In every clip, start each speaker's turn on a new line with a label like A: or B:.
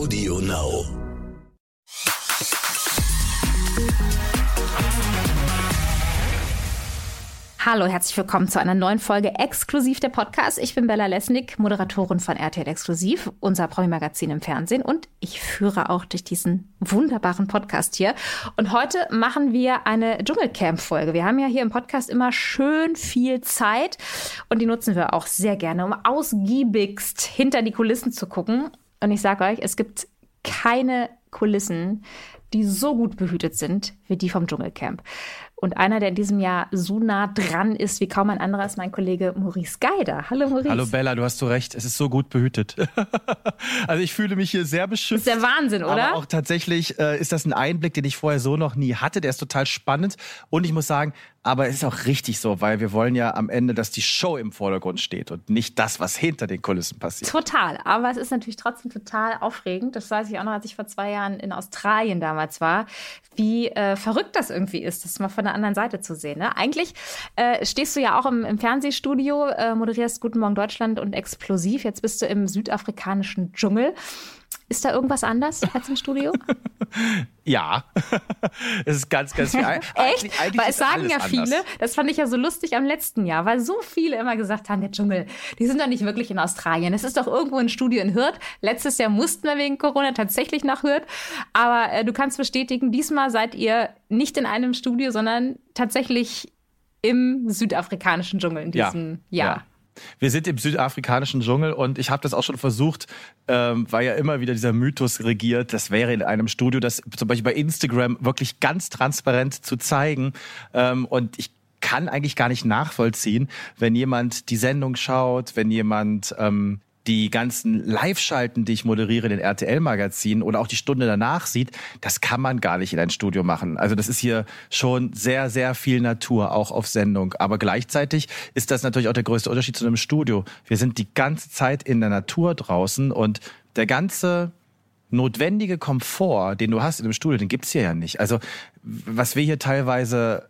A: Audio Now.
B: Hallo, herzlich willkommen zu einer neuen Folge exklusiv der Podcast. Ich bin Bella Lesnick, Moderatorin von RTL Exklusiv, unser Promi-Magazin im Fernsehen und ich führe auch durch diesen wunderbaren Podcast hier. Und heute machen wir eine Dschungelcamp-Folge. Wir haben ja hier im Podcast immer schön viel Zeit und die nutzen wir auch sehr gerne, um ausgiebigst hinter die Kulissen zu gucken. Und ich sage euch, es gibt keine Kulissen, die so gut behütet sind wie die vom Dschungelcamp. Und einer, der in diesem Jahr so nah dran ist wie kaum ein anderer, ist mein Kollege Maurice Geider. Hallo Maurice.
C: Hallo Bella, du hast so recht. Es ist so gut behütet. also ich fühle mich hier sehr beschützt.
B: Das ist der Wahnsinn, oder?
C: Aber auch tatsächlich äh, ist das ein Einblick, den ich vorher so noch nie hatte. Der ist total spannend. Und ich muss sagen, aber es ist auch richtig so, weil wir wollen ja am Ende, dass die Show im Vordergrund steht und nicht das, was hinter den Kulissen passiert.
B: Total. Aber es ist natürlich trotzdem total aufregend. Das weiß ich auch noch, als ich vor zwei Jahren in Australien damals war, wie äh, verrückt das irgendwie ist, das mal von der anderen Seite zu sehen. Ne? Eigentlich äh, stehst du ja auch im, im Fernsehstudio, äh, moderierst Guten Morgen Deutschland und Explosiv. Jetzt bist du im südafrikanischen Dschungel. Ist da irgendwas anders als im Studio?
C: ja, es ist ganz, ganz
B: viel. Echt? Eigentlich, eigentlich weil es sagen ja viele, anders. das fand ich ja so lustig am letzten Jahr, weil so viele immer gesagt haben, der Dschungel, die sind doch nicht wirklich in Australien. Es ist doch irgendwo ein Studio in Hürth. Letztes Jahr mussten wir wegen Corona tatsächlich nach Hürth. Aber äh, du kannst bestätigen, diesmal seid ihr nicht in einem Studio, sondern tatsächlich im südafrikanischen Dschungel in diesem ja, Jahr. Ja.
C: Wir sind im südafrikanischen Dschungel und ich habe das auch schon versucht, ähm, weil ja immer wieder dieser Mythos regiert, das wäre in einem Studio, das zum Beispiel bei Instagram wirklich ganz transparent zu zeigen. Ähm, und ich kann eigentlich gar nicht nachvollziehen, wenn jemand die Sendung schaut, wenn jemand ähm, die ganzen Live-Schalten, die ich moderiere in den RTL-Magazinen oder auch die Stunde danach sieht, das kann man gar nicht in ein Studio machen. Also das ist hier schon sehr, sehr viel Natur, auch auf Sendung. Aber gleichzeitig ist das natürlich auch der größte Unterschied zu einem Studio. Wir sind die ganze Zeit in der Natur draußen und der ganze notwendige Komfort, den du hast in einem Studio, den gibt's hier ja nicht. Also was wir hier teilweise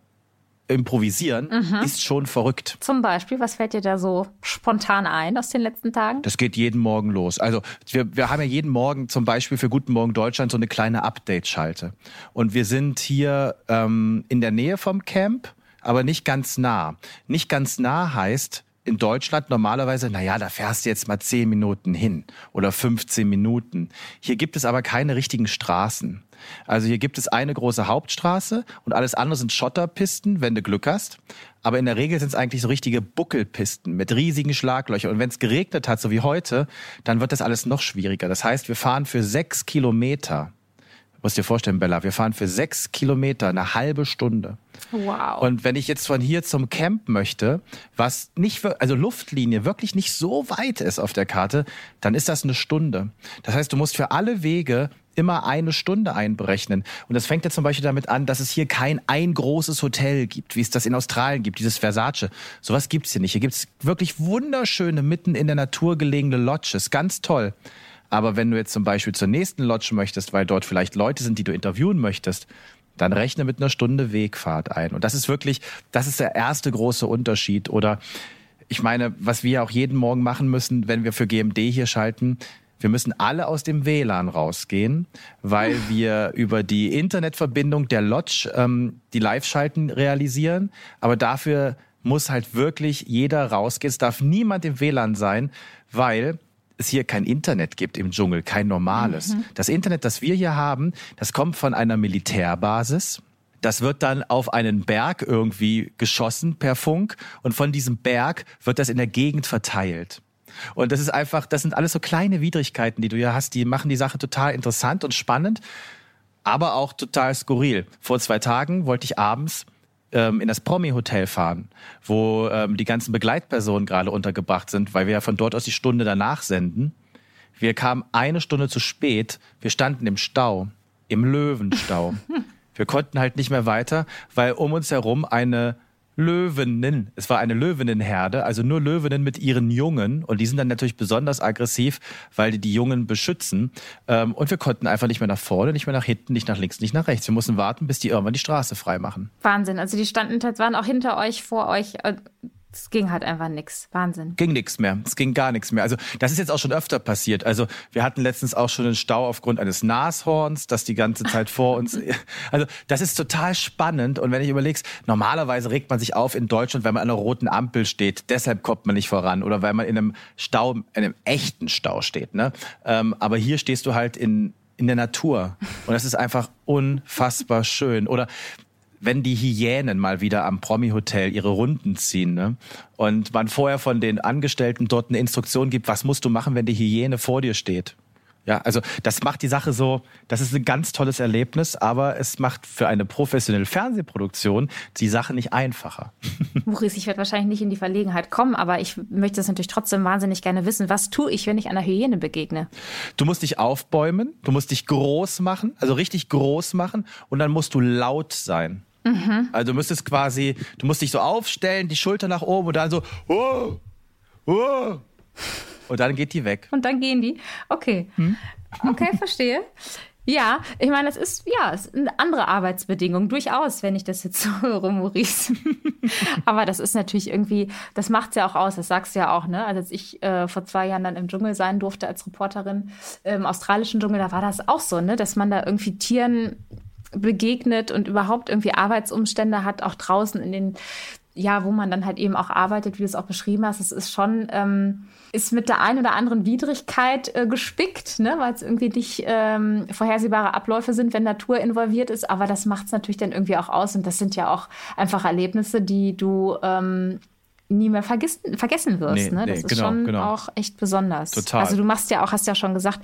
C: improvisieren, mhm. ist schon verrückt.
B: Zum Beispiel, was fällt dir da so spontan ein aus den letzten Tagen?
C: Das geht jeden Morgen los. Also wir, wir haben ja jeden Morgen zum Beispiel für Guten Morgen Deutschland so eine kleine Update-Schalte. Und wir sind hier ähm, in der Nähe vom Camp, aber nicht ganz nah. Nicht ganz nah heißt, in Deutschland normalerweise, naja, da fährst du jetzt mal 10 Minuten hin oder 15 Minuten. Hier gibt es aber keine richtigen Straßen. Also hier gibt es eine große Hauptstraße und alles andere sind Schotterpisten, wenn du Glück hast. Aber in der Regel sind es eigentlich so richtige Buckelpisten mit riesigen Schlaglöchern. Und wenn es geregnet hat, so wie heute, dann wird das alles noch schwieriger. Das heißt, wir fahren für sechs Kilometer musst dir vorstellen, Bella, wir fahren für sechs Kilometer eine halbe Stunde.
B: Wow.
C: Und wenn ich jetzt von hier zum Camp möchte, was nicht, also Luftlinie wirklich nicht so weit ist auf der Karte, dann ist das eine Stunde. Das heißt, du musst für alle Wege immer eine Stunde einberechnen. Und das fängt ja zum Beispiel damit an, dass es hier kein ein großes Hotel gibt, wie es das in Australien gibt, dieses Versace. Sowas gibt's hier nicht. Hier gibt's wirklich wunderschöne, mitten in der Natur gelegene Lodges. Ganz toll. Aber wenn du jetzt zum Beispiel zur nächsten Lodge möchtest, weil dort vielleicht Leute sind, die du interviewen möchtest, dann rechne mit einer Stunde Wegfahrt ein. Und das ist wirklich, das ist der erste große Unterschied. Oder ich meine, was wir auch jeden Morgen machen müssen, wenn wir für GMD hier schalten, wir müssen alle aus dem WLAN rausgehen, weil wir über die Internetverbindung der Lodge ähm, die Live-Schalten realisieren. Aber dafür muss halt wirklich jeder rausgehen. Es darf niemand im WLAN sein, weil es hier kein Internet gibt im Dschungel, kein normales. Mhm. Das Internet, das wir hier haben, das kommt von einer Militärbasis. Das wird dann auf einen Berg irgendwie geschossen per Funk und von diesem Berg wird das in der Gegend verteilt. Und das ist einfach, das sind alles so kleine Widrigkeiten, die du hier hast, die machen die Sache total interessant und spannend, aber auch total skurril. Vor zwei Tagen wollte ich abends in das Promi-Hotel fahren, wo ähm, die ganzen Begleitpersonen gerade untergebracht sind, weil wir ja von dort aus die Stunde danach senden. Wir kamen eine Stunde zu spät. Wir standen im Stau, im Löwenstau. Wir konnten halt nicht mehr weiter, weil um uns herum eine Löwinnen. Es war eine Löwinnenherde, also nur Löwinnen mit ihren Jungen. Und die sind dann natürlich besonders aggressiv, weil die die Jungen beschützen. Ähm, und wir konnten einfach nicht mehr nach vorne, nicht mehr nach hinten, nicht nach links, nicht nach rechts. Wir mussten warten, bis die irgendwann die Straße frei machen.
B: Wahnsinn. Also die standen, waren auch hinter euch, vor euch. Es ging halt einfach nix. Wahnsinn.
C: Ging nix mehr. Es ging gar nichts mehr. Also das ist jetzt auch schon öfter passiert. Also wir hatten letztens auch schon einen Stau aufgrund eines Nashorns, das die ganze Zeit vor uns. Also das ist total spannend. Und wenn ich überlegst, normalerweise regt man sich auf in Deutschland, wenn man an einer roten Ampel steht. Deshalb kommt man nicht voran. Oder weil man in einem Stau, in einem echten Stau steht. Ne? Ähm, aber hier stehst du halt in in der Natur. Und das ist einfach unfassbar schön. Oder wenn die Hyänen mal wieder am Promi-Hotel ihre Runden ziehen ne? und man vorher von den Angestellten dort eine Instruktion gibt, was musst du machen, wenn die Hyäne vor dir steht. Ja, also das macht die Sache so, das ist ein ganz tolles Erlebnis, aber es macht für eine professionelle Fernsehproduktion die Sache nicht einfacher.
B: Maurice, ich werde wahrscheinlich nicht in die Verlegenheit kommen, aber ich möchte es natürlich trotzdem wahnsinnig gerne wissen. Was tue ich, wenn ich einer Hyäne begegne?
C: Du musst dich aufbäumen, du musst dich groß machen, also richtig groß machen und dann musst du laut sein. Mhm. Also du müsstest quasi, du musst dich so aufstellen, die Schulter nach oben und dann so, oh, oh. Und dann geht die weg.
B: Und dann gehen die. Okay. Hm? Okay, verstehe. Ja, ich meine, es ist ja ist eine andere Arbeitsbedingung, durchaus, wenn ich das jetzt so höre, Maurice. Aber das ist natürlich irgendwie, das macht es ja auch aus, das sagst du ja auch, ne? Also als ich äh, vor zwei Jahren dann im Dschungel sein durfte als Reporterin im australischen Dschungel, da war das auch so, ne? Dass man da irgendwie Tieren begegnet und überhaupt irgendwie Arbeitsumstände hat, auch draußen in den, ja, wo man dann halt eben auch arbeitet, wie du es auch beschrieben hast. Es ist schon, ähm, ist mit der einen oder anderen Widrigkeit äh, gespickt, ne, weil es irgendwie nicht ähm, vorhersehbare Abläufe sind, wenn Natur involviert ist. Aber das macht es natürlich dann irgendwie auch aus. Und das sind ja auch einfach Erlebnisse, die du ähm, nie mehr vergessen, vergessen wirst. Nee, ne? Das nee, ist genau, schon genau. auch echt besonders. Total. Also du machst ja auch, hast ja schon gesagt,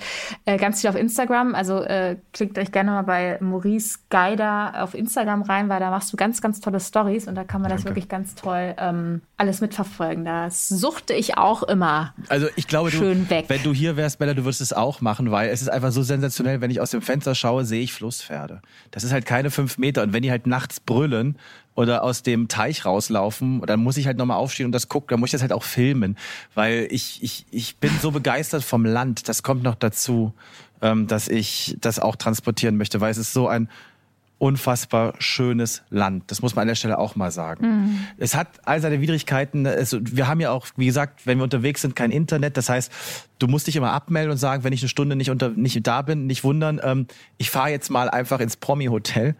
B: äh, ganz viel auf Instagram. Also äh, klickt euch gerne mal bei Maurice Geider auf Instagram rein, weil da machst du ganz, ganz tolle Stories und da kann man Danke. das wirklich ganz toll ähm, alles mitverfolgen. Das suchte ich auch immer.
C: Also ich glaube, schön du, weg. wenn du hier wärst, Bella, du würdest es auch machen, weil es ist einfach so sensationell, wenn ich aus dem Fenster schaue, sehe ich Flusspferde. Das ist halt keine fünf Meter und wenn die halt nachts brüllen oder aus dem Teich rauslaufen, dann muss ich halt nochmal aufstehen und das gucken, dann muss ich das halt auch filmen, weil ich, ich, ich bin so begeistert vom Land, das kommt noch dazu, ähm, dass ich das auch transportieren möchte, weil es ist so ein unfassbar schönes Land. Das muss man an der Stelle auch mal sagen. Mhm. Es hat all seine Widrigkeiten. Es, wir haben ja auch, wie gesagt, wenn wir unterwegs sind, kein Internet. Das heißt, du musst dich immer abmelden und sagen, wenn ich eine Stunde nicht, unter, nicht da bin, nicht wundern. Ähm, ich fahre jetzt mal einfach ins Promi-Hotel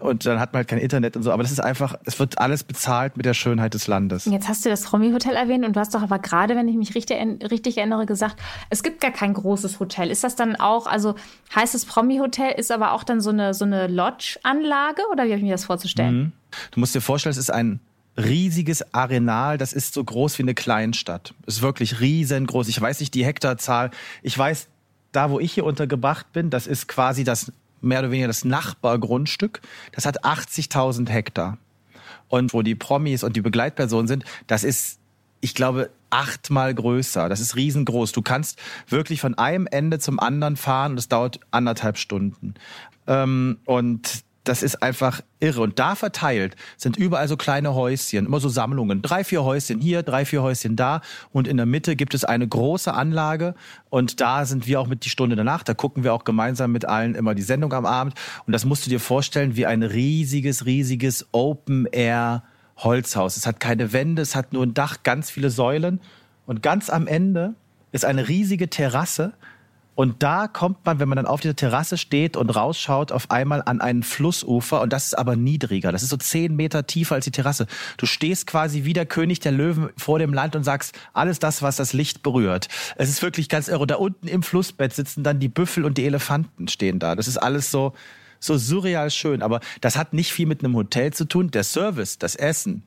C: und dann hat man halt kein Internet und so. Aber das ist einfach, es wird alles bezahlt mit der Schönheit des Landes.
B: Jetzt hast du das Romy-Hotel erwähnt und du hast doch aber gerade, wenn ich mich richtig, richtig erinnere, gesagt, es gibt gar kein großes Hotel. Ist das dann auch, also heißt es Promi-Hotel, ist aber auch dann so eine, so eine Lodge-Anlage oder wie habe ich mir das vorzustellen? Mhm.
C: Du musst dir vorstellen, es ist ein riesiges Arenal, das ist so groß wie eine Kleinstadt. Ist wirklich riesengroß. Ich weiß nicht die Hektarzahl. Ich weiß, da wo ich hier untergebracht bin, das ist quasi das mehr oder weniger das Nachbargrundstück. Das hat 80.000 Hektar. Und wo die Promis und die Begleitpersonen sind, das ist, ich glaube, achtmal größer. Das ist riesengroß. Du kannst wirklich von einem Ende zum anderen fahren und es dauert anderthalb Stunden. Ähm, und das ist einfach irre. Und da verteilt sind überall so kleine Häuschen, immer so Sammlungen. Drei, vier Häuschen hier, drei, vier Häuschen da. Und in der Mitte gibt es eine große Anlage. Und da sind wir auch mit die Stunde danach. Da gucken wir auch gemeinsam mit allen immer die Sendung am Abend. Und das musst du dir vorstellen wie ein riesiges, riesiges Open-Air Holzhaus. Es hat keine Wände, es hat nur ein Dach, ganz viele Säulen. Und ganz am Ende ist eine riesige Terrasse und da kommt man, wenn man dann auf dieser Terrasse steht und rausschaut, auf einmal an einen Flussufer. Und das ist aber niedriger. Das ist so zehn Meter tiefer als die Terrasse. Du stehst quasi wie der König der Löwen vor dem Land und sagst, alles das, was das Licht berührt. Es ist wirklich ganz irre. Da unten im Flussbett sitzen dann die Büffel und die Elefanten stehen da. Das ist alles so, so surreal schön. Aber das hat nicht viel mit einem Hotel zu tun. Der Service, das Essen,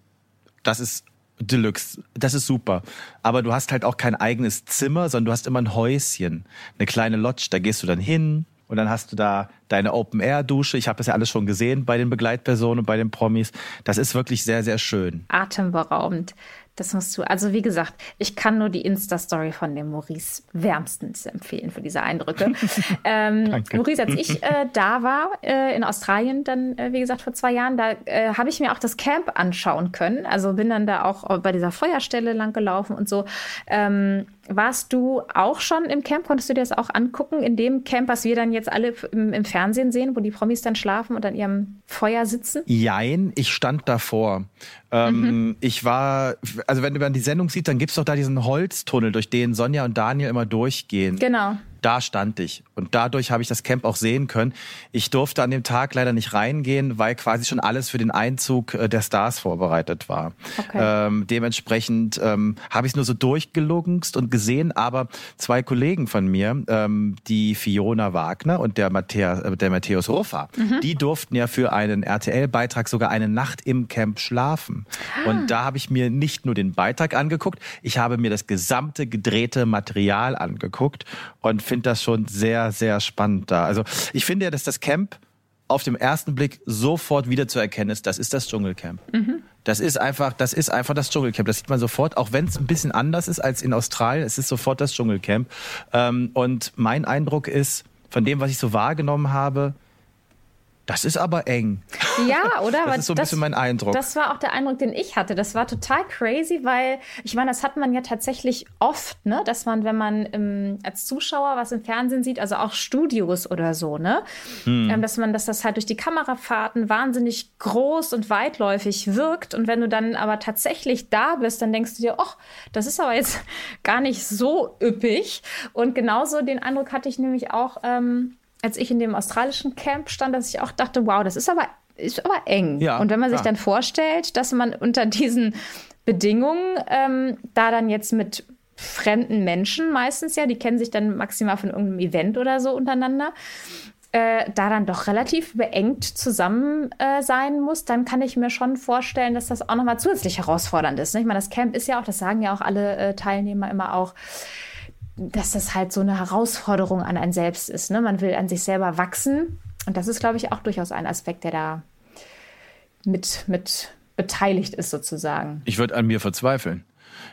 C: das ist Deluxe. Das ist super. Aber du hast halt auch kein eigenes Zimmer, sondern du hast immer ein Häuschen, eine kleine Lodge. Da gehst du dann hin und dann hast du da deine Open-Air-Dusche. Ich habe das ja alles schon gesehen bei den Begleitpersonen und bei den Promis. Das ist wirklich sehr, sehr schön.
B: Atemberaubend. Das musst du. Also wie gesagt, ich kann nur die Insta-Story von dem Maurice wärmstens empfehlen für diese Eindrücke. ähm, Maurice, als ich äh, da war äh, in Australien, dann äh, wie gesagt vor zwei Jahren, da äh, habe ich mir auch das Camp anschauen können. Also bin dann da auch bei dieser Feuerstelle lang gelaufen und so. Ähm, warst du auch schon im Camp? Konntest du dir das auch angucken? In dem Camp, was wir dann jetzt alle im, im Fernsehen sehen, wo die Promis dann schlafen und an ihrem Feuer sitzen?
C: Jein, ich stand davor. Ähm, mhm. Ich war, also wenn man die Sendung sieht, dann gibt es doch da diesen Holztunnel, durch den Sonja und Daniel immer durchgehen.
B: Genau
C: da stand ich. Und dadurch habe ich das Camp auch sehen können. Ich durfte an dem Tag leider nicht reingehen, weil quasi schon alles für den Einzug äh, der Stars vorbereitet war. Okay. Ähm, dementsprechend ähm, habe ich es nur so durchgelungst und gesehen, aber zwei Kollegen von mir, ähm, die Fiona Wagner und der, Matthäus, äh, der Matthäus Ruffa, mhm. die durften ja für einen RTL-Beitrag sogar eine Nacht im Camp schlafen. Ah. Und da habe ich mir nicht nur den Beitrag angeguckt, ich habe mir das gesamte gedrehte Material angeguckt und finde das schon sehr, sehr spannend da. Also ich finde ja, dass das Camp auf dem ersten Blick sofort wieder zu erkennen ist, das ist das Dschungelcamp. Mhm. Das ist einfach, das ist einfach das Dschungelcamp. Das sieht man sofort, auch wenn es ein bisschen anders ist als in Australien. Es ist sofort das Dschungelcamp. Ähm, und mein Eindruck ist, von dem, was ich so wahrgenommen habe, das ist aber eng.
B: Ja, oder?
C: das ist so ein das, bisschen mein Eindruck.
B: Das war auch der Eindruck, den ich hatte. Das war total crazy, weil ich meine, das hat man ja tatsächlich oft, ne? dass man, wenn man ähm, als Zuschauer was im Fernsehen sieht, also auch Studios oder so, ne? Hm. Ähm, dass man, dass das halt durch die Kamerafahrten wahnsinnig groß und weitläufig wirkt. Und wenn du dann aber tatsächlich da bist, dann denkst du dir, ach, das ist aber jetzt gar nicht so üppig. Und genauso den Eindruck hatte ich nämlich auch. Ähm, als ich in dem australischen Camp stand, dass ich auch dachte, wow, das ist aber, ist aber eng. Ja, und wenn man sich dann vorstellt, dass man unter diesen Bedingungen ähm, da dann jetzt mit fremden Menschen meistens ja, die kennen sich dann maximal von irgendeinem Event oder so untereinander, äh, da dann doch relativ beengt zusammen äh, sein muss, dann kann ich mir schon vorstellen, dass das auch nochmal zusätzlich herausfordernd ist. Ne? Ich meine, das Camp ist ja auch, das sagen ja auch alle äh, Teilnehmer immer auch, dass das halt so eine Herausforderung an ein Selbst ist. Ne? Man will an sich selber wachsen. Und das ist, glaube ich, auch durchaus ein Aspekt, der da mit, mit beteiligt ist, sozusagen.
C: Ich würde an mir verzweifeln.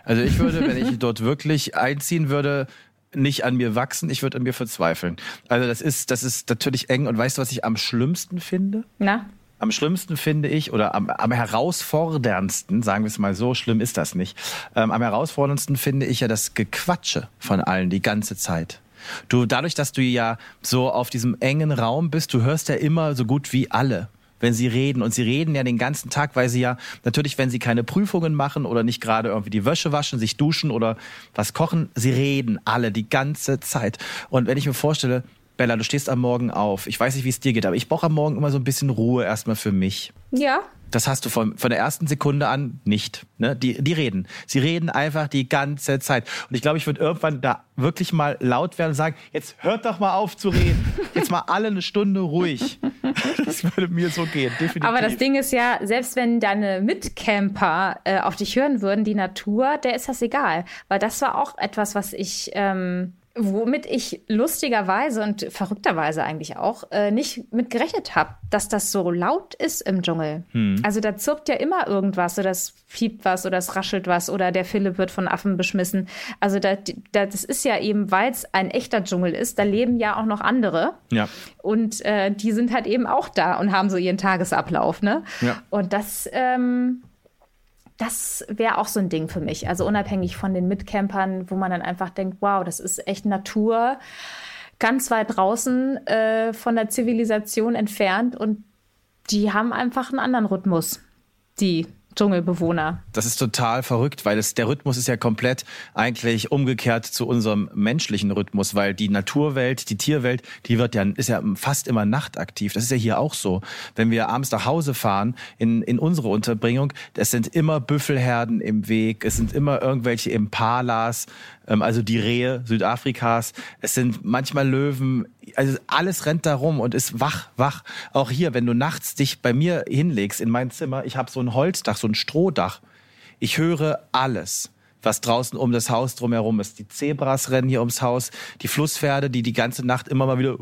C: Also ich würde, wenn ich dort wirklich einziehen würde, nicht an mir wachsen, ich würde an mir verzweifeln. Also das ist, das ist natürlich eng. Und weißt du, was ich am schlimmsten finde?
B: Na?
C: Am schlimmsten finde ich, oder am, am herausforderndsten, sagen wir es mal so, schlimm ist das nicht, ähm, am herausforderndsten finde ich ja das Gequatsche von allen die ganze Zeit. Du, dadurch, dass du ja so auf diesem engen Raum bist, du hörst ja immer so gut wie alle wenn sie reden. Und sie reden ja den ganzen Tag, weil sie ja natürlich, wenn sie keine Prüfungen machen oder nicht gerade irgendwie die Wäsche waschen, sich duschen oder was kochen, sie reden alle die ganze Zeit. Und wenn ich mir vorstelle, Bella, du stehst am Morgen auf. Ich weiß nicht, wie es dir geht, aber ich brauche am Morgen immer so ein bisschen Ruhe erstmal für mich.
B: Ja.
C: Das hast du von, von der ersten Sekunde an nicht. Ne? Die, die reden. Sie reden einfach die ganze Zeit. Und ich glaube, ich würde irgendwann da wirklich mal laut werden und sagen, jetzt hört doch mal auf zu reden. Jetzt mal alle eine Stunde ruhig. Das würde mir so gehen, definitiv.
B: Aber das Ding ist ja, selbst wenn deine Mitcamper äh, auf dich hören würden, die Natur, der ist das egal. Weil das war auch etwas, was ich... Ähm Womit ich lustigerweise und verrückterweise eigentlich auch äh, nicht mit gerechnet habe, dass das so laut ist im Dschungel. Hm. Also da zirpt ja immer irgendwas oder es fiebt was oder es raschelt was oder der Philipp wird von Affen beschmissen. Also da, da, das ist ja eben, weil es ein echter Dschungel ist, da leben ja auch noch andere.
C: Ja.
B: Und äh, die sind halt eben auch da und haben so ihren Tagesablauf. Ne?
C: Ja.
B: Und das ähm, das wäre auch so ein Ding für mich. Also unabhängig von den Mitcampern, wo man dann einfach denkt, wow, das ist echt Natur, ganz weit draußen äh, von der Zivilisation entfernt und die haben einfach einen anderen Rhythmus, die Dschungelbewohner.
C: Das ist total verrückt, weil es, der Rhythmus ist ja komplett eigentlich umgekehrt zu unserem menschlichen Rhythmus, weil die Naturwelt, die Tierwelt, die wird ja, ist ja fast immer nachtaktiv. Das ist ja hier auch so. Wenn wir abends nach Hause fahren, in, in unsere Unterbringung, es sind immer Büffelherden im Weg, es sind immer irgendwelche Impalas, also die Rehe Südafrikas. Es sind manchmal Löwen. Also alles rennt da rum und ist wach, wach. Auch hier, wenn du nachts dich bei mir hinlegst in mein Zimmer, ich habe so ein Holzdach, so ein Strohdach. Ich höre alles was draußen um das Haus drumherum ist. Die Zebras rennen hier ums Haus, die Flusspferde, die die ganze Nacht immer mal wieder.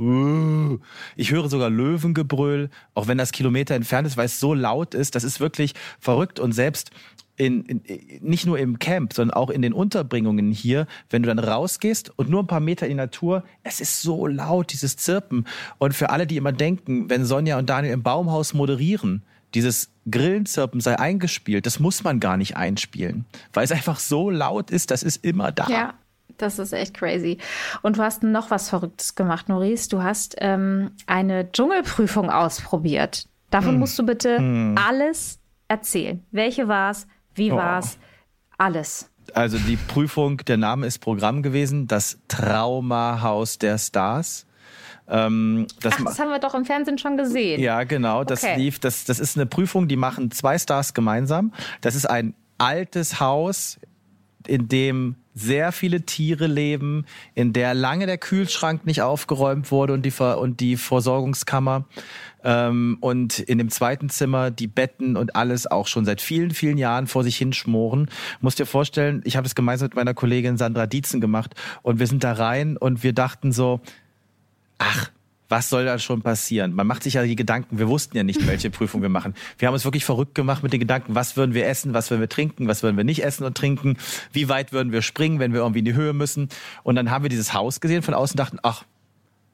C: Ich höre sogar Löwengebrüll, auch wenn das Kilometer entfernt ist, weil es so laut ist. Das ist wirklich verrückt. Und selbst in, in, nicht nur im Camp, sondern auch in den Unterbringungen hier, wenn du dann rausgehst und nur ein paar Meter in die Natur, es ist so laut, dieses Zirpen. Und für alle, die immer denken, wenn Sonja und Daniel im Baumhaus moderieren, dieses Grillenzirpen sei eingespielt, das muss man gar nicht einspielen, weil es einfach so laut ist, das ist immer da.
B: Ja. Das ist echt crazy. Und du hast noch was Verrücktes gemacht, Maurice. Du hast ähm, eine Dschungelprüfung ausprobiert. Davon hm. musst du bitte hm. alles erzählen. Welche war es? Wie oh. war es? Alles.
C: Also die Prüfung, der Name ist Programm gewesen, das Traumahaus der Stars.
B: Ähm, das Ach, das haben wir doch im Fernsehen schon gesehen.
C: Ja, genau. Das okay. lief. Das, das ist eine Prüfung, die machen zwei Stars gemeinsam. Das ist ein altes Haus, in dem sehr viele Tiere leben, in der lange der Kühlschrank nicht aufgeräumt wurde und die, Ver und die Versorgungskammer. Ähm, und in dem zweiten Zimmer die Betten und alles auch schon seit vielen, vielen Jahren vor sich hinschmoren. Musst dir vorstellen, ich habe es gemeinsam mit meiner Kollegin Sandra Dietzen gemacht und wir sind da rein und wir dachten so, ach, was soll da schon passieren? Man macht sich ja die Gedanken, wir wussten ja nicht, welche Prüfung wir machen. Wir haben uns wirklich verrückt gemacht mit den Gedanken, was würden wir essen, was würden wir trinken, was würden wir nicht essen und trinken, wie weit würden wir springen, wenn wir irgendwie in die Höhe müssen. Und dann haben wir dieses Haus gesehen von außen und dachten, ach,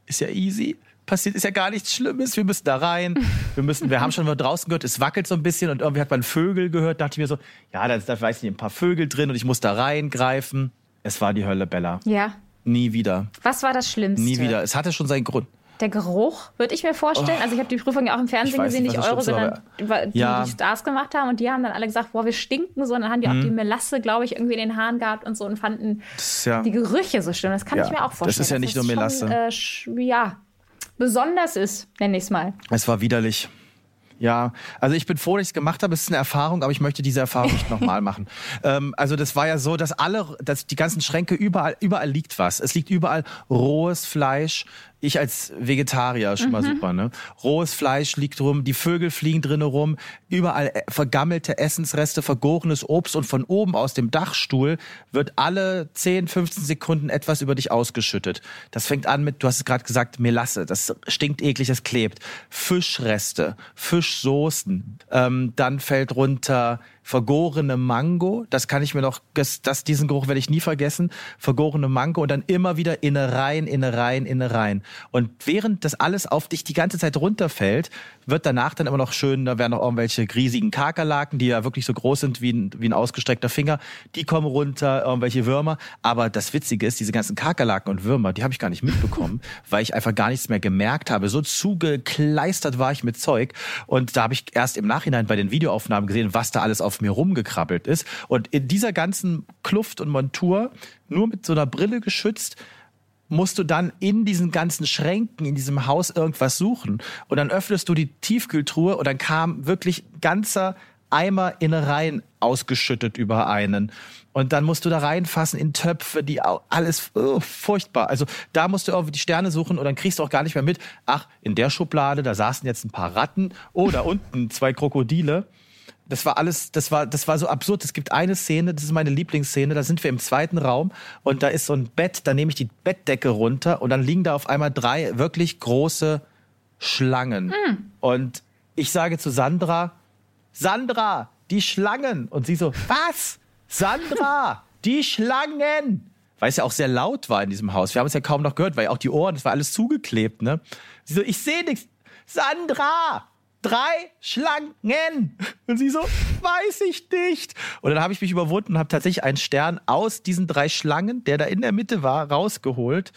C: ist ja easy. Passiert ist ja gar nichts Schlimmes. Wir müssen da rein. Wir müssen, wir haben schon mal draußen gehört, es wackelt so ein bisschen und irgendwie hat man Vögel gehört. Da dachte ich mir so, ja, da, da weiß ich nicht, ein paar Vögel drin und ich muss da reingreifen. Es war die Hölle, Bella.
B: Ja.
C: Nie wieder.
B: Was war das Schlimmste?
C: Nie wieder. Es hatte schon seinen Grund.
B: Der Geruch, würde ich mir vorstellen. Oh, also ich habe die Prüfung ja auch im Fernsehen gesehen, nicht, nicht eure, sondern die, ja. die Stars gemacht haben. Und die haben dann alle gesagt, boah, wir stinken so. Und dann haben die mhm. auch die Melasse, glaube ich, irgendwie in den Haaren gehabt und so und fanden ja, die Gerüche so schlimm. Das kann ja, ich mir auch vorstellen.
C: Das ist ja nicht nur Melasse.
B: Schon, äh, ja, besonders ist, nenne ich es mal.
C: Es war widerlich. Ja, also ich bin froh, dass ich es gemacht habe. Es ist eine Erfahrung, aber ich möchte diese Erfahrung nicht nochmal machen. Ähm, also das war ja so, dass alle, dass die ganzen Schränke überall, überall liegt was. Es liegt überall rohes Fleisch, ich als Vegetarier schon mal mhm. super, ne? Rohes Fleisch liegt rum, die Vögel fliegen drinnen rum, überall äh, vergammelte Essensreste, vergorenes Obst und von oben aus dem Dachstuhl wird alle 10, 15 Sekunden etwas über dich ausgeschüttet. Das fängt an mit, du hast es gerade gesagt, Melasse, das stinkt eklig, das klebt. Fischreste, Fischsoßen, ähm, dann fällt runter vergorene Mango, das kann ich mir noch, das, diesen Geruch werde ich nie vergessen, vergorene Mango und dann immer wieder Innereien, Innereien, Innereien. Und während das alles auf dich die ganze Zeit runterfällt, wird danach dann immer noch schön, da werden noch irgendwelche riesigen Kakerlaken, die ja wirklich so groß sind wie ein, wie ein ausgestreckter Finger, die kommen runter, irgendwelche Würmer. Aber das Witzige ist, diese ganzen Kakerlaken und Würmer, die habe ich gar nicht mitbekommen, weil ich einfach gar nichts mehr gemerkt habe. So zugekleistert war ich mit Zeug. Und da habe ich erst im Nachhinein bei den Videoaufnahmen gesehen, was da alles auf mir rumgekrabbelt ist. Und in dieser ganzen Kluft und Montur, nur mit so einer Brille geschützt, musst du dann in diesen ganzen Schränken in diesem Haus irgendwas suchen. Und dann öffnest du die Tiefkühltruhe und dann kam wirklich ganzer Eimer Innereien ausgeschüttet über einen. Und dann musst du da reinfassen in Töpfe, die alles oh, furchtbar. Also da musst du irgendwie die Sterne suchen und dann kriegst du auch gar nicht mehr mit. Ach, in der Schublade, da saßen jetzt ein paar Ratten. Oh, da unten zwei Krokodile das war alles, das war, das war so absurd. Es gibt eine Szene, das ist meine Lieblingsszene, da sind wir im zweiten Raum und da ist so ein Bett, da nehme ich die Bettdecke runter und dann liegen da auf einmal drei wirklich große Schlangen. Mm. Und ich sage zu Sandra, Sandra, die Schlangen. Und sie so, was? Sandra, die Schlangen. Weil es ja auch sehr laut war in diesem Haus. Wir haben es ja kaum noch gehört, weil auch die Ohren, das war alles zugeklebt, ne? Sie so, ich sehe nichts. Sandra, drei Schlangen. Und sie so, weiß ich nicht. Und dann habe ich mich überwunden und habe tatsächlich einen Stern aus diesen drei Schlangen, der da in der Mitte war, rausgeholt.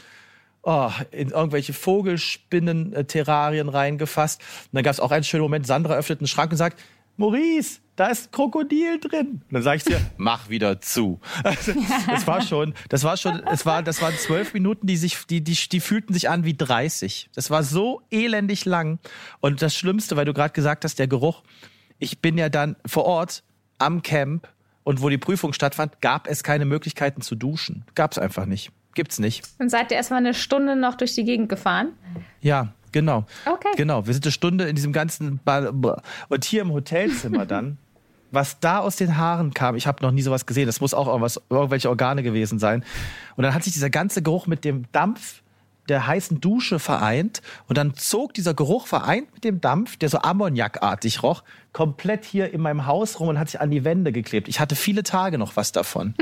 C: Oh, in irgendwelche Vogelspinnen-Terrarien reingefasst. Und dann gab es auch einen schönen Moment. Sandra öffnet einen Schrank und sagt, Maurice, da ist Krokodil drin. Und dann sage ich dir, mach wieder zu. Also, das war schon, das war schon, es war, das waren zwölf Minuten, die sich, die, die, die fühlten sich an wie 30. Das war so elendig lang. Und das Schlimmste, weil du gerade gesagt hast, der Geruch. Ich bin ja dann vor Ort am Camp und wo die Prüfung stattfand, gab es keine Möglichkeiten zu duschen. Gab es einfach nicht. Gibt's nicht.
B: Und seid ihr erstmal eine Stunde noch durch die Gegend gefahren?
C: Ja, genau.
B: Okay.
C: Genau. Wir sind eine Stunde in diesem ganzen Ball und hier im Hotelzimmer dann was da aus den Haaren kam, ich habe noch nie sowas gesehen. Das muss auch irgendwas, irgendwelche Organe gewesen sein. Und dann hat sich dieser ganze Geruch mit dem Dampf der heißen Dusche vereint und dann zog dieser Geruch vereint mit dem Dampf, der so ammoniakartig roch, komplett hier in meinem Haus rum und hat sich an die Wände geklebt. Ich hatte viele Tage noch was davon.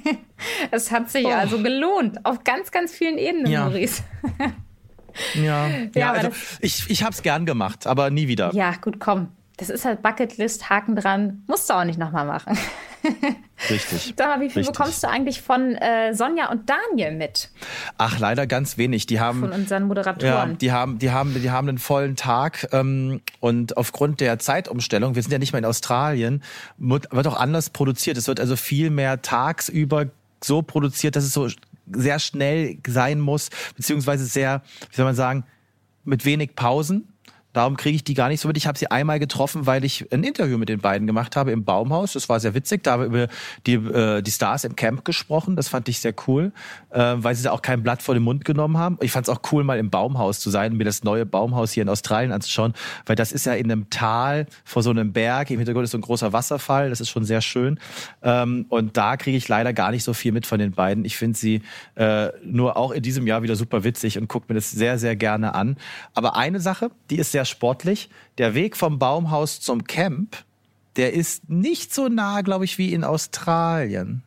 B: es hat sich oh. also gelohnt, auf ganz, ganz vielen Ebenen, ja. Maurice.
C: ja, ja, ja also ich, ich habe es gern gemacht, aber nie wieder.
B: Ja, gut, komm das ist halt Bucketlist, Haken dran, musst du auch nicht nochmal machen.
C: Richtig.
B: Sag mal, wie viel
C: Richtig.
B: bekommst du eigentlich von äh, Sonja und Daniel mit?
C: Ach, leider ganz wenig. Die haben
B: von unseren Moderatoren.
C: Ja, die haben, die haben, die haben einen vollen Tag ähm, und aufgrund der Zeitumstellung, wir sind ja nicht mehr in Australien, wird, wird auch anders produziert. Es wird also viel mehr tagsüber so produziert, dass es so sehr schnell sein muss, beziehungsweise sehr, wie soll man sagen, mit wenig Pausen. Darum kriege ich die gar nicht so mit. Ich habe sie einmal getroffen, weil ich ein Interview mit den beiden gemacht habe im Baumhaus. Das war sehr witzig. Da haben wir über die, äh, die Stars im Camp gesprochen. Das fand ich sehr cool, äh, weil sie da auch kein Blatt vor den Mund genommen haben. Ich fand es auch cool, mal im Baumhaus zu sein, mir das neue Baumhaus hier in Australien anzuschauen, weil das ist ja in einem Tal vor so einem Berg. Im Hintergrund ist so ein großer Wasserfall. Das ist schon sehr schön. Ähm, und da kriege ich leider gar nicht so viel mit von den beiden. Ich finde sie äh, nur auch in diesem Jahr wieder super witzig und gucke mir das sehr, sehr gerne an. Aber eine Sache, die ist sehr sportlich. Der Weg vom Baumhaus zum Camp, der ist nicht so nah, glaube ich, wie in Australien.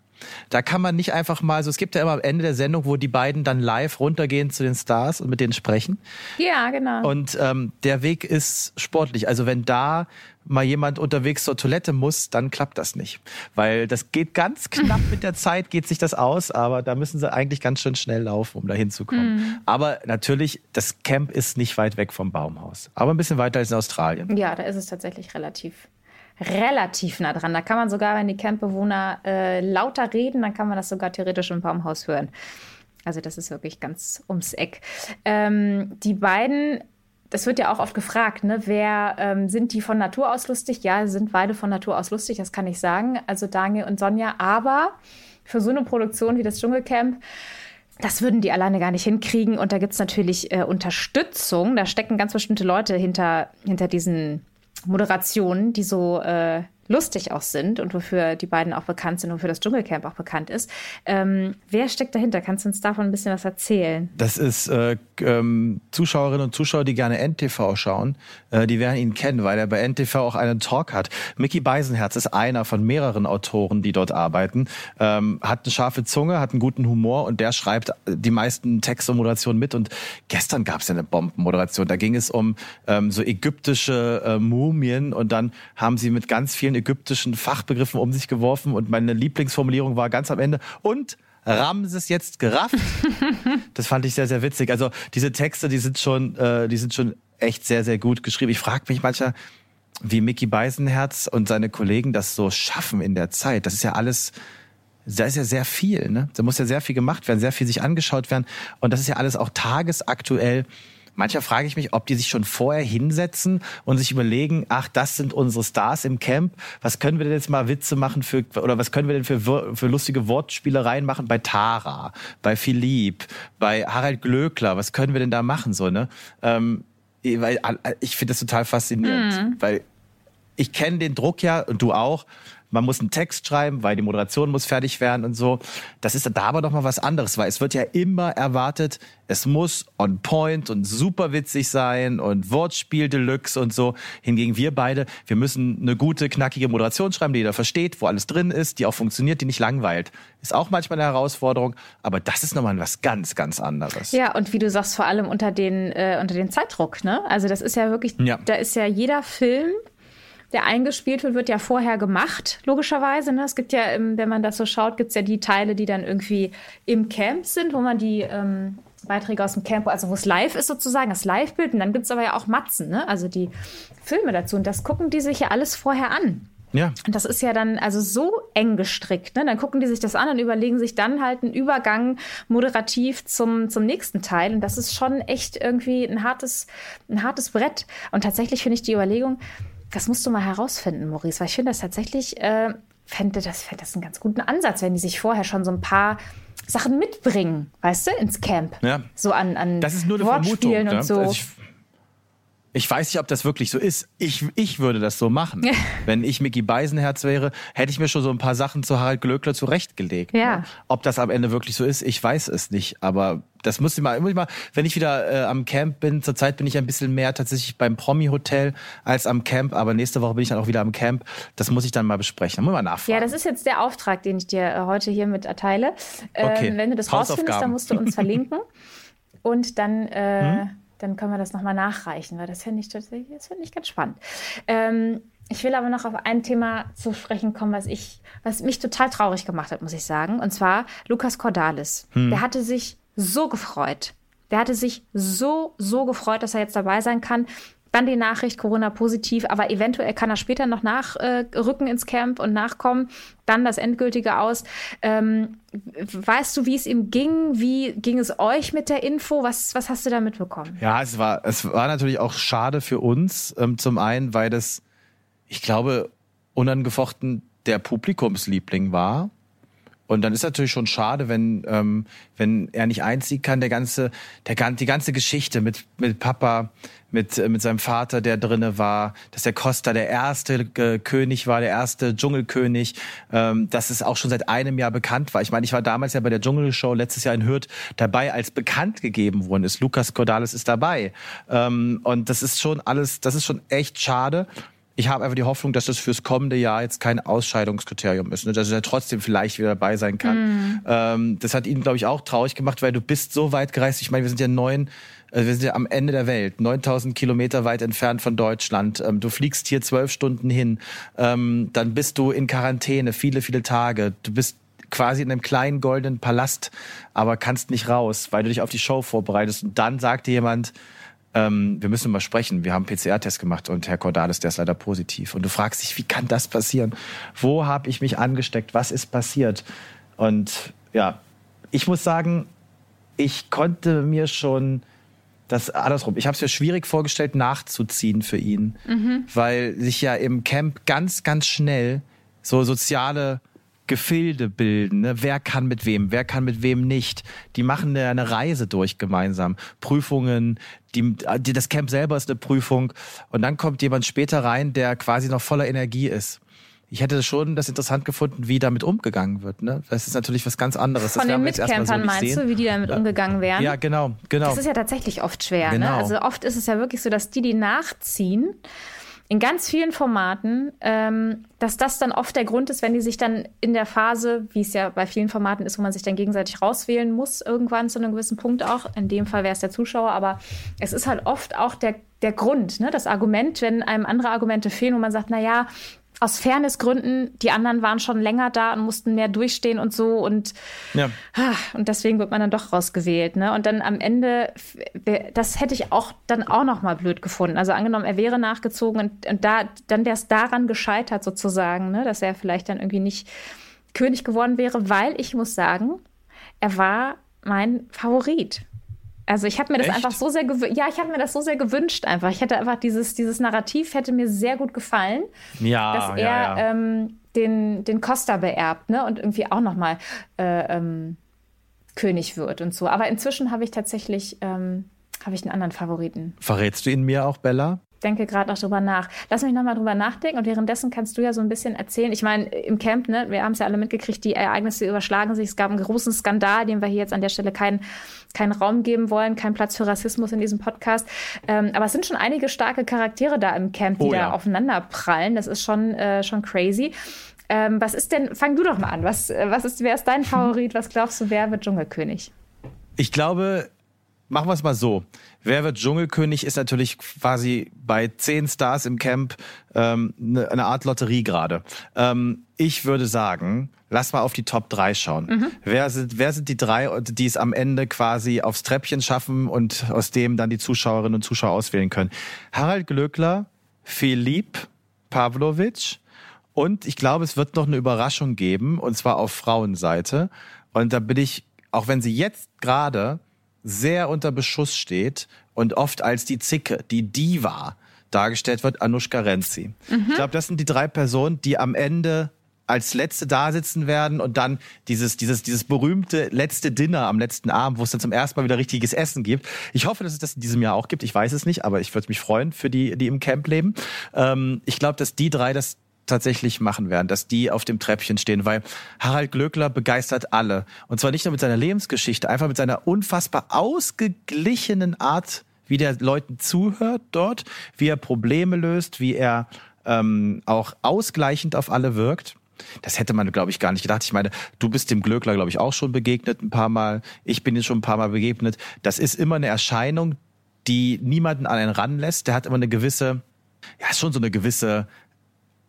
C: Da kann man nicht einfach mal so, es gibt ja immer am Ende der Sendung, wo die beiden dann live runtergehen zu den Stars und mit denen sprechen.
B: Ja, genau.
C: Und ähm, der Weg ist sportlich. Also wenn da mal jemand unterwegs zur Toilette muss, dann klappt das nicht. Weil das geht ganz knapp mit der Zeit, geht sich das aus, aber da müssen sie eigentlich ganz schön schnell laufen, um da hinzukommen. Mhm. Aber natürlich, das Camp ist nicht weit weg vom Baumhaus. Aber ein bisschen weiter als in Australien.
B: Ja, da ist es tatsächlich relativ relativ nah dran. Da kann man sogar, wenn die Campbewohner äh, lauter reden, dann kann man das sogar theoretisch im Baumhaus hören. Also das ist wirklich ganz ums Eck. Ähm, die beiden, das wird ja auch oft gefragt, ne? wer ähm, sind die von Natur aus lustig? Ja, sind beide von Natur aus lustig, das kann ich sagen. Also Daniel und Sonja. Aber für so eine Produktion wie das Dschungelcamp, das würden die alleine gar nicht hinkriegen. Und da gibt es natürlich äh, Unterstützung. Da stecken ganz bestimmte Leute hinter, hinter diesen Moderationen, die so äh, lustig auch sind und wofür die beiden auch bekannt sind und wofür das Dschungelcamp auch bekannt ist. Ähm, wer steckt dahinter? Kannst du uns davon ein bisschen was erzählen?
C: Das ist äh, ähm, Zuschauerinnen und Zuschauer, die gerne NTV schauen. Äh, die werden ihn kennen, weil er bei NTV auch einen Talk hat. Mickey Beisenherz ist einer von mehreren Autoren, die dort arbeiten. Ähm, hat eine scharfe Zunge, hat einen guten Humor und der schreibt die meisten Texte und Moderationen mit. Und gestern gab es ja eine Bombenmoderation. Da ging es um ähm, so ägyptische äh, Mumien und dann haben sie mit ganz vielen ägyptischen Fachbegriffen um sich geworfen und meine Lieblingsformulierung war ganz am Ende und Ramses jetzt gerafft. das fand ich sehr, sehr witzig. Also diese Texte, die sind schon, äh, die sind schon echt sehr, sehr gut geschrieben. Ich frage mich manchmal, wie Mickey Beisenherz und seine Kollegen das so schaffen in der Zeit. Das ist ja alles, da ist ja sehr viel, ne? Da muss ja sehr viel gemacht werden, sehr viel sich angeschaut werden. Und das ist ja alles auch tagesaktuell. Manchmal frage ich mich, ob die sich schon vorher hinsetzen und sich überlegen, ach, das sind unsere Stars im Camp. Was können wir denn jetzt mal Witze machen für, oder was können wir denn für, für lustige Wortspielereien machen bei Tara, bei Philipp, bei Harald Glöckler? Was können wir denn da machen, so, ne? Ähm, weil, ich finde das total faszinierend, mhm. weil ich kenne den Druck ja und du auch man muss einen Text schreiben, weil die Moderation muss fertig werden und so. Das ist da aber noch mal was anderes, weil es wird ja immer erwartet, es muss on point und super witzig sein und Wortspiel Deluxe und so. Hingegen wir beide, wir müssen eine gute, knackige Moderation schreiben, die jeder versteht, wo alles drin ist, die auch funktioniert, die nicht langweilt. Ist auch manchmal eine Herausforderung, aber das ist nochmal was ganz, ganz anderes.
B: Ja, und wie du sagst, vor allem unter den, äh, unter den Zeitdruck, ne? Also das ist ja wirklich, ja. da ist ja jeder Film der eingespielt wird, wird ja vorher gemacht, logischerweise. Ne? Es gibt ja, wenn man das so schaut, gibt es ja die Teile, die dann irgendwie im Camp sind, wo man die ähm, Beiträge aus dem Camp, also wo es live ist sozusagen, das Live-Bild. Und dann gibt es aber ja auch Matzen, ne? also die Filme dazu. Und das gucken die sich ja alles vorher an. Ja. Und das ist ja dann also so eng gestrickt. Ne? Dann gucken die sich das an und überlegen sich dann halt einen Übergang moderativ zum, zum nächsten Teil. Und das ist schon echt irgendwie ein hartes, ein hartes Brett. Und tatsächlich finde ich die Überlegung, das musst du mal herausfinden, Maurice, weil ich finde das tatsächlich, äh, fände das, fände das einen ganz guten Ansatz, wenn die sich vorher schon so ein paar Sachen mitbringen, weißt du, ins Camp. Ja. So an, an
C: das ist nur eine Wortspielen Vermutung, und so. Also ich, ich weiß nicht, ob das wirklich so ist. Ich, ich würde das so machen. Wenn ich Mickey Beisenherz wäre, hätte ich mir schon so ein paar Sachen zu Harald Glöckler zurechtgelegt. Ja. Ne? Ob das am Ende wirklich so ist, ich weiß es nicht. Aber das muss ich mal, muss ich mal wenn ich wieder äh, am Camp bin, zurzeit bin ich ein bisschen mehr tatsächlich beim Promi-Hotel als am Camp, aber nächste Woche bin ich dann auch wieder am Camp. Das muss ich dann mal besprechen. Da muss man nachfragen.
B: Ja, das ist jetzt der Auftrag, den ich dir äh, heute hier mit erteile. Ähm, okay. Wenn du das rausfindest, dann musst du uns verlinken. Und dann äh, hm? dann können wir das nochmal nachreichen, weil das finde ich tatsächlich, das finde ich ganz spannend. Ähm, Ich will aber noch auf ein Thema zu sprechen kommen, was ich, was mich total traurig gemacht hat, muss ich sagen. Und zwar Lukas Cordalis. Hm. Der hatte sich so gefreut. Der hatte sich so, so gefreut, dass er jetzt dabei sein kann. Dann die Nachricht, Corona positiv, aber eventuell kann er später noch nachrücken äh, ins Camp und nachkommen. Dann das Endgültige aus. Ähm, weißt du, wie es ihm ging? Wie ging es euch mit der Info? Was, was hast du da mitbekommen?
C: Ja, es war, es war natürlich auch schade für uns. Ähm, zum einen, weil das, ich glaube, unangefochten der Publikumsliebling war. Und dann ist natürlich schon schade, wenn, ähm, wenn er nicht einziehen kann, der ganze, der, die ganze Geschichte mit, mit Papa, mit, äh, mit seinem Vater, der drinne war, dass der Costa der erste äh, König war, der erste Dschungelkönig, ähm, dass es auch schon seit einem Jahr bekannt war. Ich meine, ich war damals ja bei der Dschungelshow letztes Jahr in Hürth dabei, als bekannt gegeben worden ist. Lukas Cordalis ist dabei. Ähm, und das ist schon alles, das ist schon echt schade ich habe einfach die Hoffnung, dass das fürs kommende Jahr jetzt kein Ausscheidungskriterium ist, ne? dass er trotzdem vielleicht wieder dabei sein kann. Mm. Ähm, das hat ihn, glaube ich, auch traurig gemacht, weil du bist so weit gereist. Ich meine, wir sind ja neun, äh, wir sind ja am Ende der Welt, 9000 Kilometer weit entfernt von Deutschland. Ähm, du fliegst hier zwölf Stunden hin, ähm, dann bist du in Quarantäne viele, viele Tage. Du bist quasi in einem kleinen goldenen Palast, aber kannst nicht raus, weil du dich auf die Show vorbereitest. Und dann sagt dir jemand, ähm, wir müssen mal sprechen. Wir haben PCR-Test gemacht und Herr Cordalis, der ist leider positiv. Und du fragst dich, wie kann das passieren? Wo habe ich mich angesteckt? Was ist passiert? Und ja, ich muss sagen, ich konnte mir schon das andersrum. Ich habe es mir schwierig vorgestellt, nachzuziehen für ihn, mhm. weil sich ja im Camp ganz, ganz schnell so soziale Gefilde bilden. Ne? Wer kann mit wem, wer kann mit wem nicht. Die machen eine Reise durch gemeinsam. Prüfungen, die, die, das Camp selber ist eine Prüfung. Und dann kommt jemand später rein, der quasi noch voller Energie ist. Ich hätte schon das interessant gefunden, wie damit umgegangen wird. Ne? Das ist natürlich was ganz anderes.
B: Von den Mitcampern so meinst sehen. du, wie die damit umgegangen wären?
C: Ja, genau, genau.
B: Das ist ja tatsächlich oft schwer. Ne? Genau. Ne? Also oft ist es ja wirklich so, dass die, die nachziehen, in ganz vielen Formaten, ähm, dass das dann oft der Grund ist, wenn die sich dann in der Phase, wie es ja bei vielen Formaten ist, wo man sich dann gegenseitig rauswählen muss, irgendwann zu einem gewissen Punkt auch. In dem Fall wäre es der Zuschauer, aber es ist halt oft auch der, der Grund, ne? das Argument, wenn einem andere Argumente fehlen, wo man sagt, na ja, aus Fairnessgründen, die anderen waren schon länger da und mussten mehr durchstehen und so und ja. Ah, und deswegen wird man dann doch rausgewählt, ne? Und dann am Ende, das hätte ich auch dann auch noch mal blöd gefunden. Also angenommen, er wäre nachgezogen und, und da dann wäre es daran gescheitert sozusagen, ne? Dass er vielleicht dann irgendwie nicht König geworden wäre, weil ich muss sagen, er war mein Favorit. Also ich habe mir das Echt? einfach so sehr gewünscht. Ja, ich habe mir das so sehr gewünscht einfach. Ich hätte einfach dieses, dieses Narrativ hätte mir sehr gut gefallen. Ja, dass er ja, ja. Ähm, den, den Costa beerbt, ne? Und irgendwie auch nochmal äh, ähm, König wird und so. Aber inzwischen habe ich tatsächlich ähm, habe ich einen anderen Favoriten.
C: Verrätst du ihn mir auch, Bella?
B: Denke gerade noch drüber nach. Lass mich nochmal drüber nachdenken und währenddessen kannst du ja so ein bisschen erzählen. Ich meine, im Camp, ne, wir haben es ja alle mitgekriegt, die Ereignisse überschlagen sich. Es gab einen großen Skandal, dem wir hier jetzt an der Stelle keinen keinen Raum geben wollen, keinen Platz für Rassismus in diesem Podcast. Ähm, aber es sind schon einige starke Charaktere da im Camp, die oh, da ja. aufeinander prallen. Das ist schon, äh, schon crazy. Ähm, was ist denn, fang du doch mal an. Was, äh, was ist, wer ist dein Favorit? Was glaubst du, wer wird Dschungelkönig?
C: Ich glaube, machen wir es mal so. Wer wird Dschungelkönig ist natürlich quasi bei zehn Stars im Camp ähm, ne, eine Art Lotterie gerade. Ähm, ich würde sagen, lass mal auf die Top 3 schauen. Mhm. Wer, sind, wer sind die drei, die es am Ende quasi aufs Treppchen schaffen und aus dem dann die Zuschauerinnen und Zuschauer auswählen können? Harald Glöckler, Philipp Pavlovic und ich glaube, es wird noch eine Überraschung geben und zwar auf Frauenseite. Und da bin ich, auch wenn sie jetzt gerade sehr unter Beschuss steht und oft als die Zicke, die Diva dargestellt wird, Anushka Renzi. Mhm. Ich glaube, das sind die drei Personen, die am Ende als letzte da sitzen werden und dann dieses, dieses, dieses berühmte letzte Dinner am letzten Abend, wo es dann zum ersten Mal wieder richtiges Essen gibt. Ich hoffe, dass es das in diesem Jahr auch gibt. Ich weiß es nicht, aber ich würde mich freuen für die, die im Camp leben. Ähm, ich glaube, dass die drei das tatsächlich machen werden, dass die auf dem Treppchen stehen, weil Harald Glöckler begeistert alle. Und zwar nicht nur mit seiner Lebensgeschichte, einfach mit seiner unfassbar ausgeglichenen Art, wie der Leuten zuhört dort, wie er Probleme löst, wie er ähm, auch ausgleichend auf alle wirkt. Das hätte man, glaube ich, gar nicht gedacht. Ich meine, du bist dem Glöckler, glaube ich, auch schon begegnet ein paar Mal. Ich bin ihm schon ein paar Mal begegnet. Das ist immer eine Erscheinung, die niemanden an einen ranlässt. Der hat immer eine gewisse, ja, schon so eine gewisse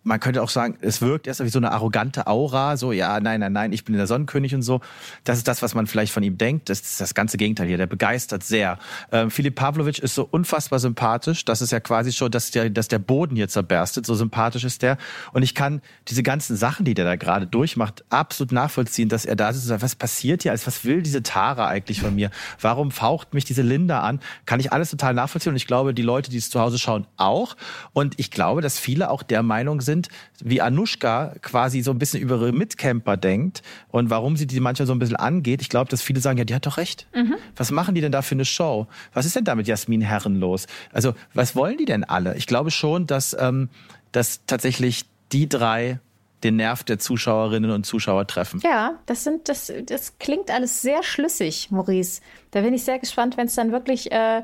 C: man könnte auch sagen, es wirkt erst wie so eine arrogante Aura, so, ja, nein, nein, nein, ich bin der Sonnenkönig und so. Das ist das, was man vielleicht von ihm denkt. Das ist das ganze Gegenteil hier. Der begeistert sehr. Ähm, Filip Pavlovic ist so unfassbar sympathisch. Das ist ja quasi schon, dass der, dass der Boden hier zerberstet. So sympathisch ist der. Und ich kann diese ganzen Sachen, die der da gerade durchmacht, absolut nachvollziehen, dass er da ist und sagt, was passiert hier? Also, was will diese Tara eigentlich von mir? Warum faucht mich diese Linda an? Kann ich alles total nachvollziehen. Und ich glaube, die Leute, die es zu Hause schauen, auch. Und ich glaube, dass viele auch der Meinung sind, sind, wie Anushka quasi so ein bisschen über ihre Mitcamper denkt und warum sie die manchmal so ein bisschen angeht. Ich glaube, dass viele sagen, ja, die hat doch recht. Mhm. Was machen die denn da für eine Show? Was ist denn da mit Jasmin Herren los? Also, was wollen die denn alle? Ich glaube schon, dass, ähm, dass tatsächlich die drei den Nerv der Zuschauerinnen und Zuschauer treffen.
B: Ja, das sind, das, das klingt alles sehr schlüssig, Maurice. Da bin ich sehr gespannt, wenn es dann wirklich äh,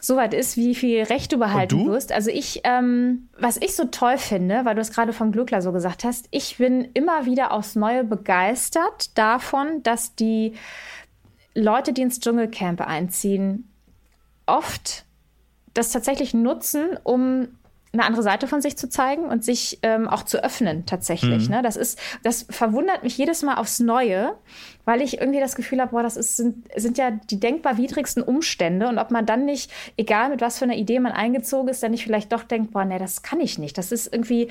B: soweit ist, wie viel Recht du behalten du? wirst. Also ich, ähm, was ich so toll finde, weil du es gerade vom Glückler so gesagt hast, ich bin immer wieder aufs Neue begeistert davon, dass die Leute, die ins Dschungelcamp einziehen, oft das tatsächlich nutzen, um eine andere Seite von sich zu zeigen und sich ähm, auch zu öffnen tatsächlich. Mhm. Ne? Das ist, das verwundert mich jedes Mal aufs Neue, weil ich irgendwie das Gefühl habe, boah, das ist, sind, sind ja die denkbar widrigsten Umstände und ob man dann nicht, egal mit was für einer Idee man eingezogen ist, dann nicht vielleicht doch denkt, boah, nee, das kann ich nicht. Das ist irgendwie,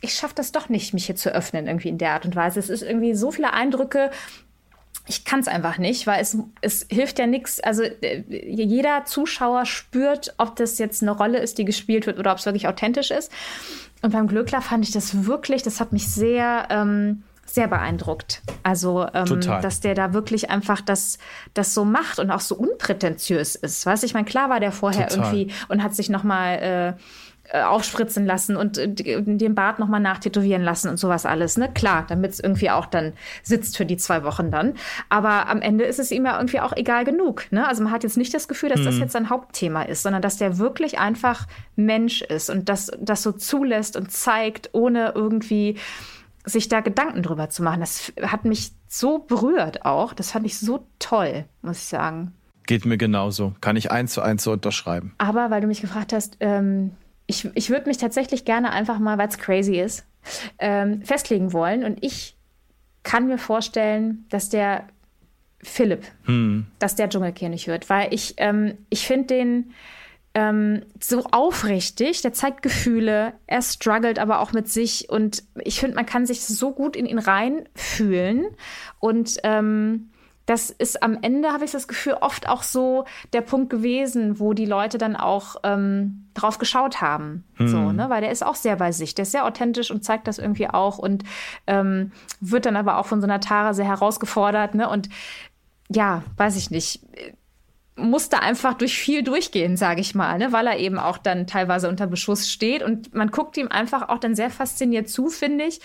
B: ich schaffe das doch nicht, mich hier zu öffnen irgendwie in der Art und Weise. Es ist irgendwie so viele Eindrücke, ich kann es einfach nicht, weil es, es hilft ja nichts. Also äh, jeder Zuschauer spürt, ob das jetzt eine Rolle ist, die gespielt wird oder ob es wirklich authentisch ist. Und beim Glöckler fand ich das wirklich, das hat mich sehr, ähm, sehr beeindruckt. Also, ähm, dass der da wirklich einfach das, das so macht und auch so unprätentiös ist. Weißt ich meine, klar war der vorher Total. irgendwie und hat sich nochmal äh, aufspritzen lassen und äh, den Bart nochmal nachtätowieren lassen und sowas alles. Ne? Klar, damit es irgendwie auch dann sitzt für die zwei Wochen dann. Aber am Ende ist es ihm ja irgendwie auch egal genug. Ne? Also man hat jetzt nicht das Gefühl, dass mhm. das jetzt sein Hauptthema ist, sondern dass der wirklich einfach Mensch ist und das, das so zulässt und zeigt, ohne irgendwie sich da Gedanken drüber zu machen. Das hat mich so berührt auch. Das fand ich so toll, muss ich sagen.
C: Geht mir genauso. Kann ich eins zu eins so unterschreiben.
B: Aber weil du mich gefragt hast, ähm, ich, ich würde mich tatsächlich gerne einfach mal, weil es crazy ist, ähm, festlegen wollen. Und ich kann mir vorstellen, dass der Philipp, hm. dass der Dschungelkönig wird, weil ich, ähm, ich finde den ähm, so aufrichtig, der zeigt Gefühle, er struggelt aber auch mit sich und ich finde, man kann sich so gut in ihn reinfühlen und ähm, das ist am Ende, habe ich das Gefühl, oft auch so der Punkt gewesen, wo die Leute dann auch ähm, drauf geschaut haben. Hm. So, ne? Weil der ist auch sehr bei sich, der ist sehr authentisch und zeigt das irgendwie auch und ähm, wird dann aber auch von so einer Tara sehr herausgefordert, ne? Und ja, weiß ich nicht musste einfach durch viel durchgehen, sage ich mal, ne? weil er eben auch dann teilweise unter Beschuss steht und man guckt ihm einfach auch dann sehr fasziniert zu, finde ich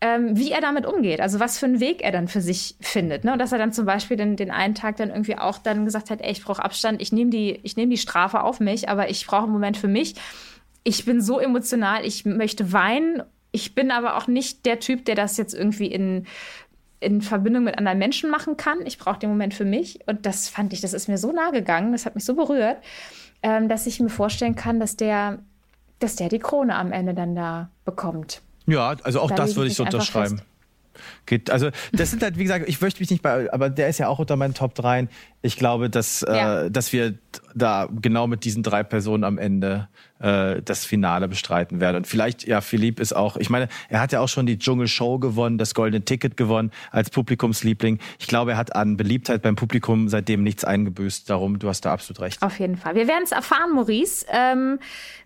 B: ähm, wie er damit umgeht, also was für einen Weg er dann für sich findet. Ne? Und dass er dann zum Beispiel den, den einen Tag dann irgendwie auch dann gesagt hat, ey, ich brauche Abstand, ich nehme die, ich nehme die Strafe auf mich, aber ich brauche einen Moment für mich. Ich bin so emotional, ich möchte weinen. Ich bin aber auch nicht der Typ, der das jetzt irgendwie in in Verbindung mit anderen Menschen machen kann. Ich brauche den Moment für mich. Und das fand ich, das ist mir so nahe gegangen, das hat mich so berührt, ähm, dass ich mir vorstellen kann, dass der, dass der die Krone am Ende dann da bekommt.
C: Ja, also auch da das würde ich so unterschreiben. Geht, also das sind halt, wie gesagt, ich möchte mich nicht bei, aber der ist ja auch unter meinen Top 3. Ich glaube, dass, ja. äh, dass wir da genau mit diesen drei Personen am Ende äh, das Finale bestreiten werden. Und vielleicht, ja, Philipp ist auch, ich meine, er hat ja auch schon die Dschungelshow gewonnen, das Goldene Ticket gewonnen als Publikumsliebling. Ich glaube, er hat an Beliebtheit beim Publikum seitdem nichts eingebüßt. Darum, du hast da absolut recht.
B: Auf jeden Fall. Wir werden es erfahren, Maurice. Ähm,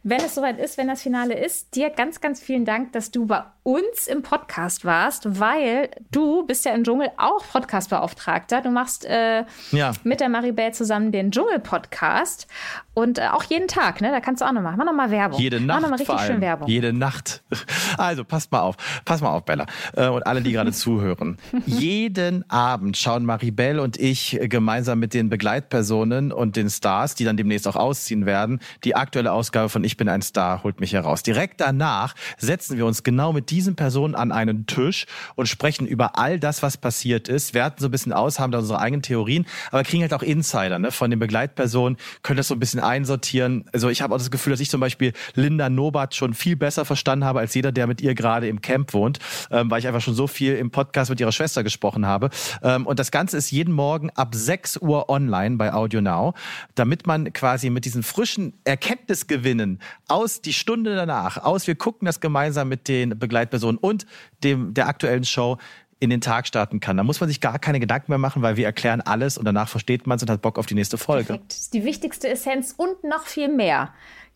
B: wenn es soweit ist, wenn das Finale ist, dir ganz, ganz vielen Dank, dass du bei uns im Podcast warst, weil du bist ja im Dschungel auch Podcastbeauftragter. Du machst äh, ja. Mit der Maribel zusammen den Dschungel-Podcast und äh, auch jeden Tag, ne? Da kannst du auch noch machen. Mach noch mal Werbung.
C: Jede Nacht. Mach noch mal richtig schön Werbung. Jede Nacht. Also passt mal auf. Pass mal auf, Bella. Äh, und alle, die gerade zuhören. Jeden Abend schauen Maribel und ich gemeinsam mit den Begleitpersonen und den Stars, die dann demnächst auch ausziehen werden, die aktuelle Ausgabe von Ich bin ein Star holt mich heraus. Direkt danach setzen wir uns genau mit diesen Personen an einen Tisch und sprechen über all das, was passiert ist, werten so ein bisschen aus, haben da unsere eigenen Theorien, aber kriegen halt auch Insider ne, von den Begleitpersonen, können das so ein bisschen einsortieren. Also ich habe auch das Gefühl, dass ich zum Beispiel Linda Nobat schon viel besser verstanden habe als jeder, der mit ihr gerade im Camp wohnt, ähm, weil ich einfach schon so viel im Podcast mit ihrer Schwester gesprochen habe. Ähm, und das Ganze ist jeden Morgen ab 6 Uhr online bei Audio Now, damit man quasi mit diesen frischen Erkenntnisgewinnen aus die Stunde danach, aus wir gucken das gemeinsam mit den Begleitpersonen und dem der aktuellen Show in den Tag starten kann. Da muss man sich gar keine Gedanken mehr machen, weil wir erklären alles und danach versteht man es und hat Bock auf die nächste Folge.
B: Perfekt. Das ist die wichtigste Essenz und noch viel mehr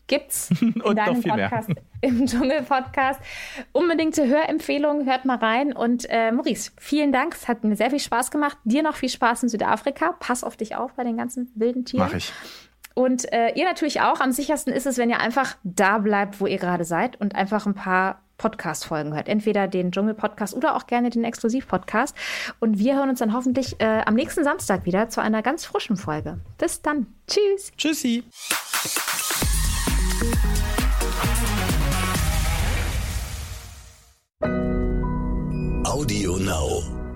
B: gibt's in deinem Podcast, mehr. im Dschungel-Podcast. Unbedingte Hörempfehlung, hört mal rein. Und äh, Maurice, vielen Dank. Es hat mir sehr viel Spaß gemacht. Dir noch viel Spaß in Südafrika. Pass auf dich auf bei den ganzen wilden Tieren.
C: Mach ich.
B: Und äh, ihr natürlich auch. Am sichersten ist es, wenn ihr einfach da bleibt, wo ihr gerade seid und einfach ein paar Podcast-Folgen hört. Entweder den Dschungel-Podcast oder auch gerne den Exklusiv-Podcast. Und wir hören uns dann hoffentlich äh, am nächsten Samstag wieder zu einer ganz frischen Folge. Bis dann. Tschüss.
C: Tschüssi.
A: Audio Now.